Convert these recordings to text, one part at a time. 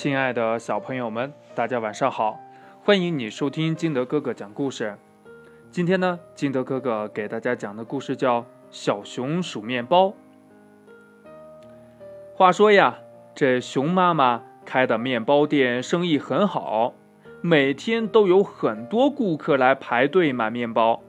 亲爱的小朋友们，大家晚上好！欢迎你收听金德哥哥讲故事。今天呢，金德哥哥给大家讲的故事叫《小熊数面包》。话说呀，这熊妈妈开的面包店生意很好，每天都有很多顾客来排队买面包。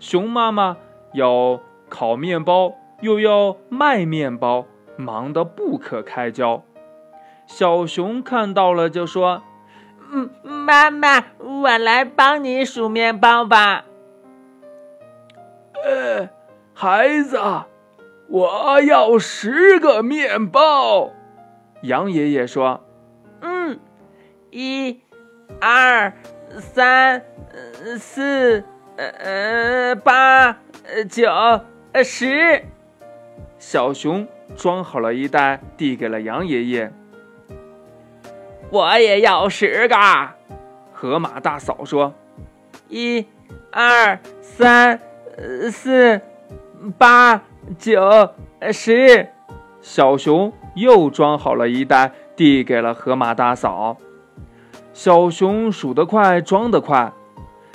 熊妈妈要烤面包，又要卖面包，忙得不可开交。小熊看到了，就说：“嗯，妈妈，我来帮你数面包吧。”“呃，孩子，我要十个面包。”羊爷爷说：“嗯，一、二、三、四、呃、八、九、十。”小熊装好了一袋，递给了羊爷爷。我也要十个，河马大嫂说：“一、二、三、四、八、九、十。”小熊又装好了一袋，递给了河马大嫂。小熊数得快，装得快。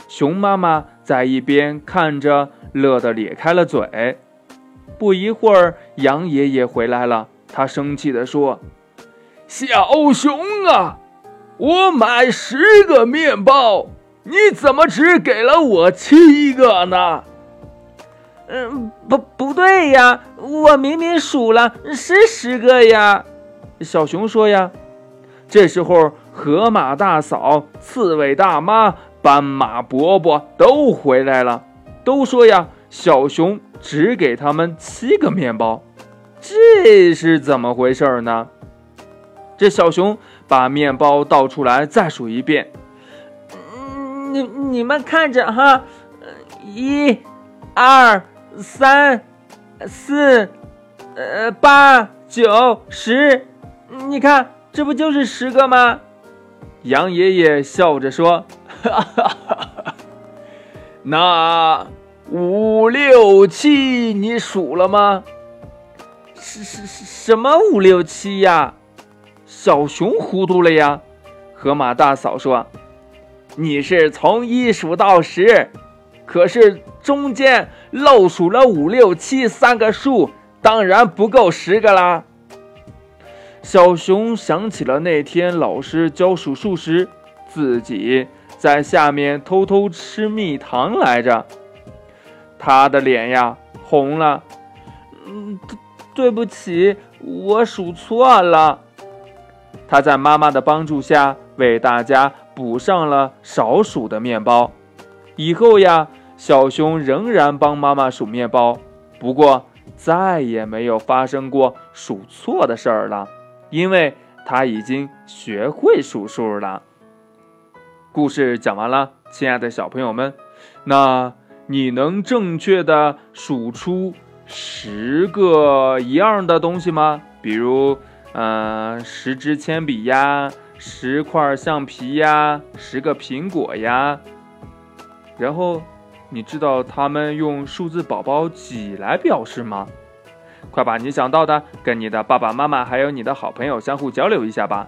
熊妈妈在一边看着，乐得咧开了嘴。不一会儿，羊爷爷回来了，他生气地说。小熊啊，我买十个面包，你怎么只给了我七个呢？嗯，不，不对呀，我明明数了是十个呀。小熊说呀。这时候，河马大嫂、刺猬大妈、斑马伯伯都回来了，都说呀，小熊只给他们七个面包，这是怎么回事呢？这小熊把面包倒出来，再数一遍。你你们看着哈，一、二、三、四、呃、八、九、十，你看这不就是十个吗？羊爷爷笑着说：“哈哈哈，那五六七你数了吗？是是是什么五六七呀？”小熊糊涂了呀，河马大嫂说：“你是从一数到十，可是中间漏数了五六七三个数，当然不够十个啦。”小熊想起了那天老师教数数时，自己在下面偷偷吃蜜糖来着，他的脸呀红了。嗯，对不起，我数错了。他在妈妈的帮助下为大家补上了少数的面包。以后呀，小熊仍然帮妈妈数面包，不过再也没有发生过数错的事儿了，因为他已经学会数数了。故事讲完了，亲爱的小朋友们，那你能正确的数出十个一样的东西吗？比如。嗯，十支铅笔呀，十块橡皮呀，十个苹果呀。然后，你知道他们用数字宝宝几来表示吗？快把你想到的跟你的爸爸妈妈还有你的好朋友相互交流一下吧。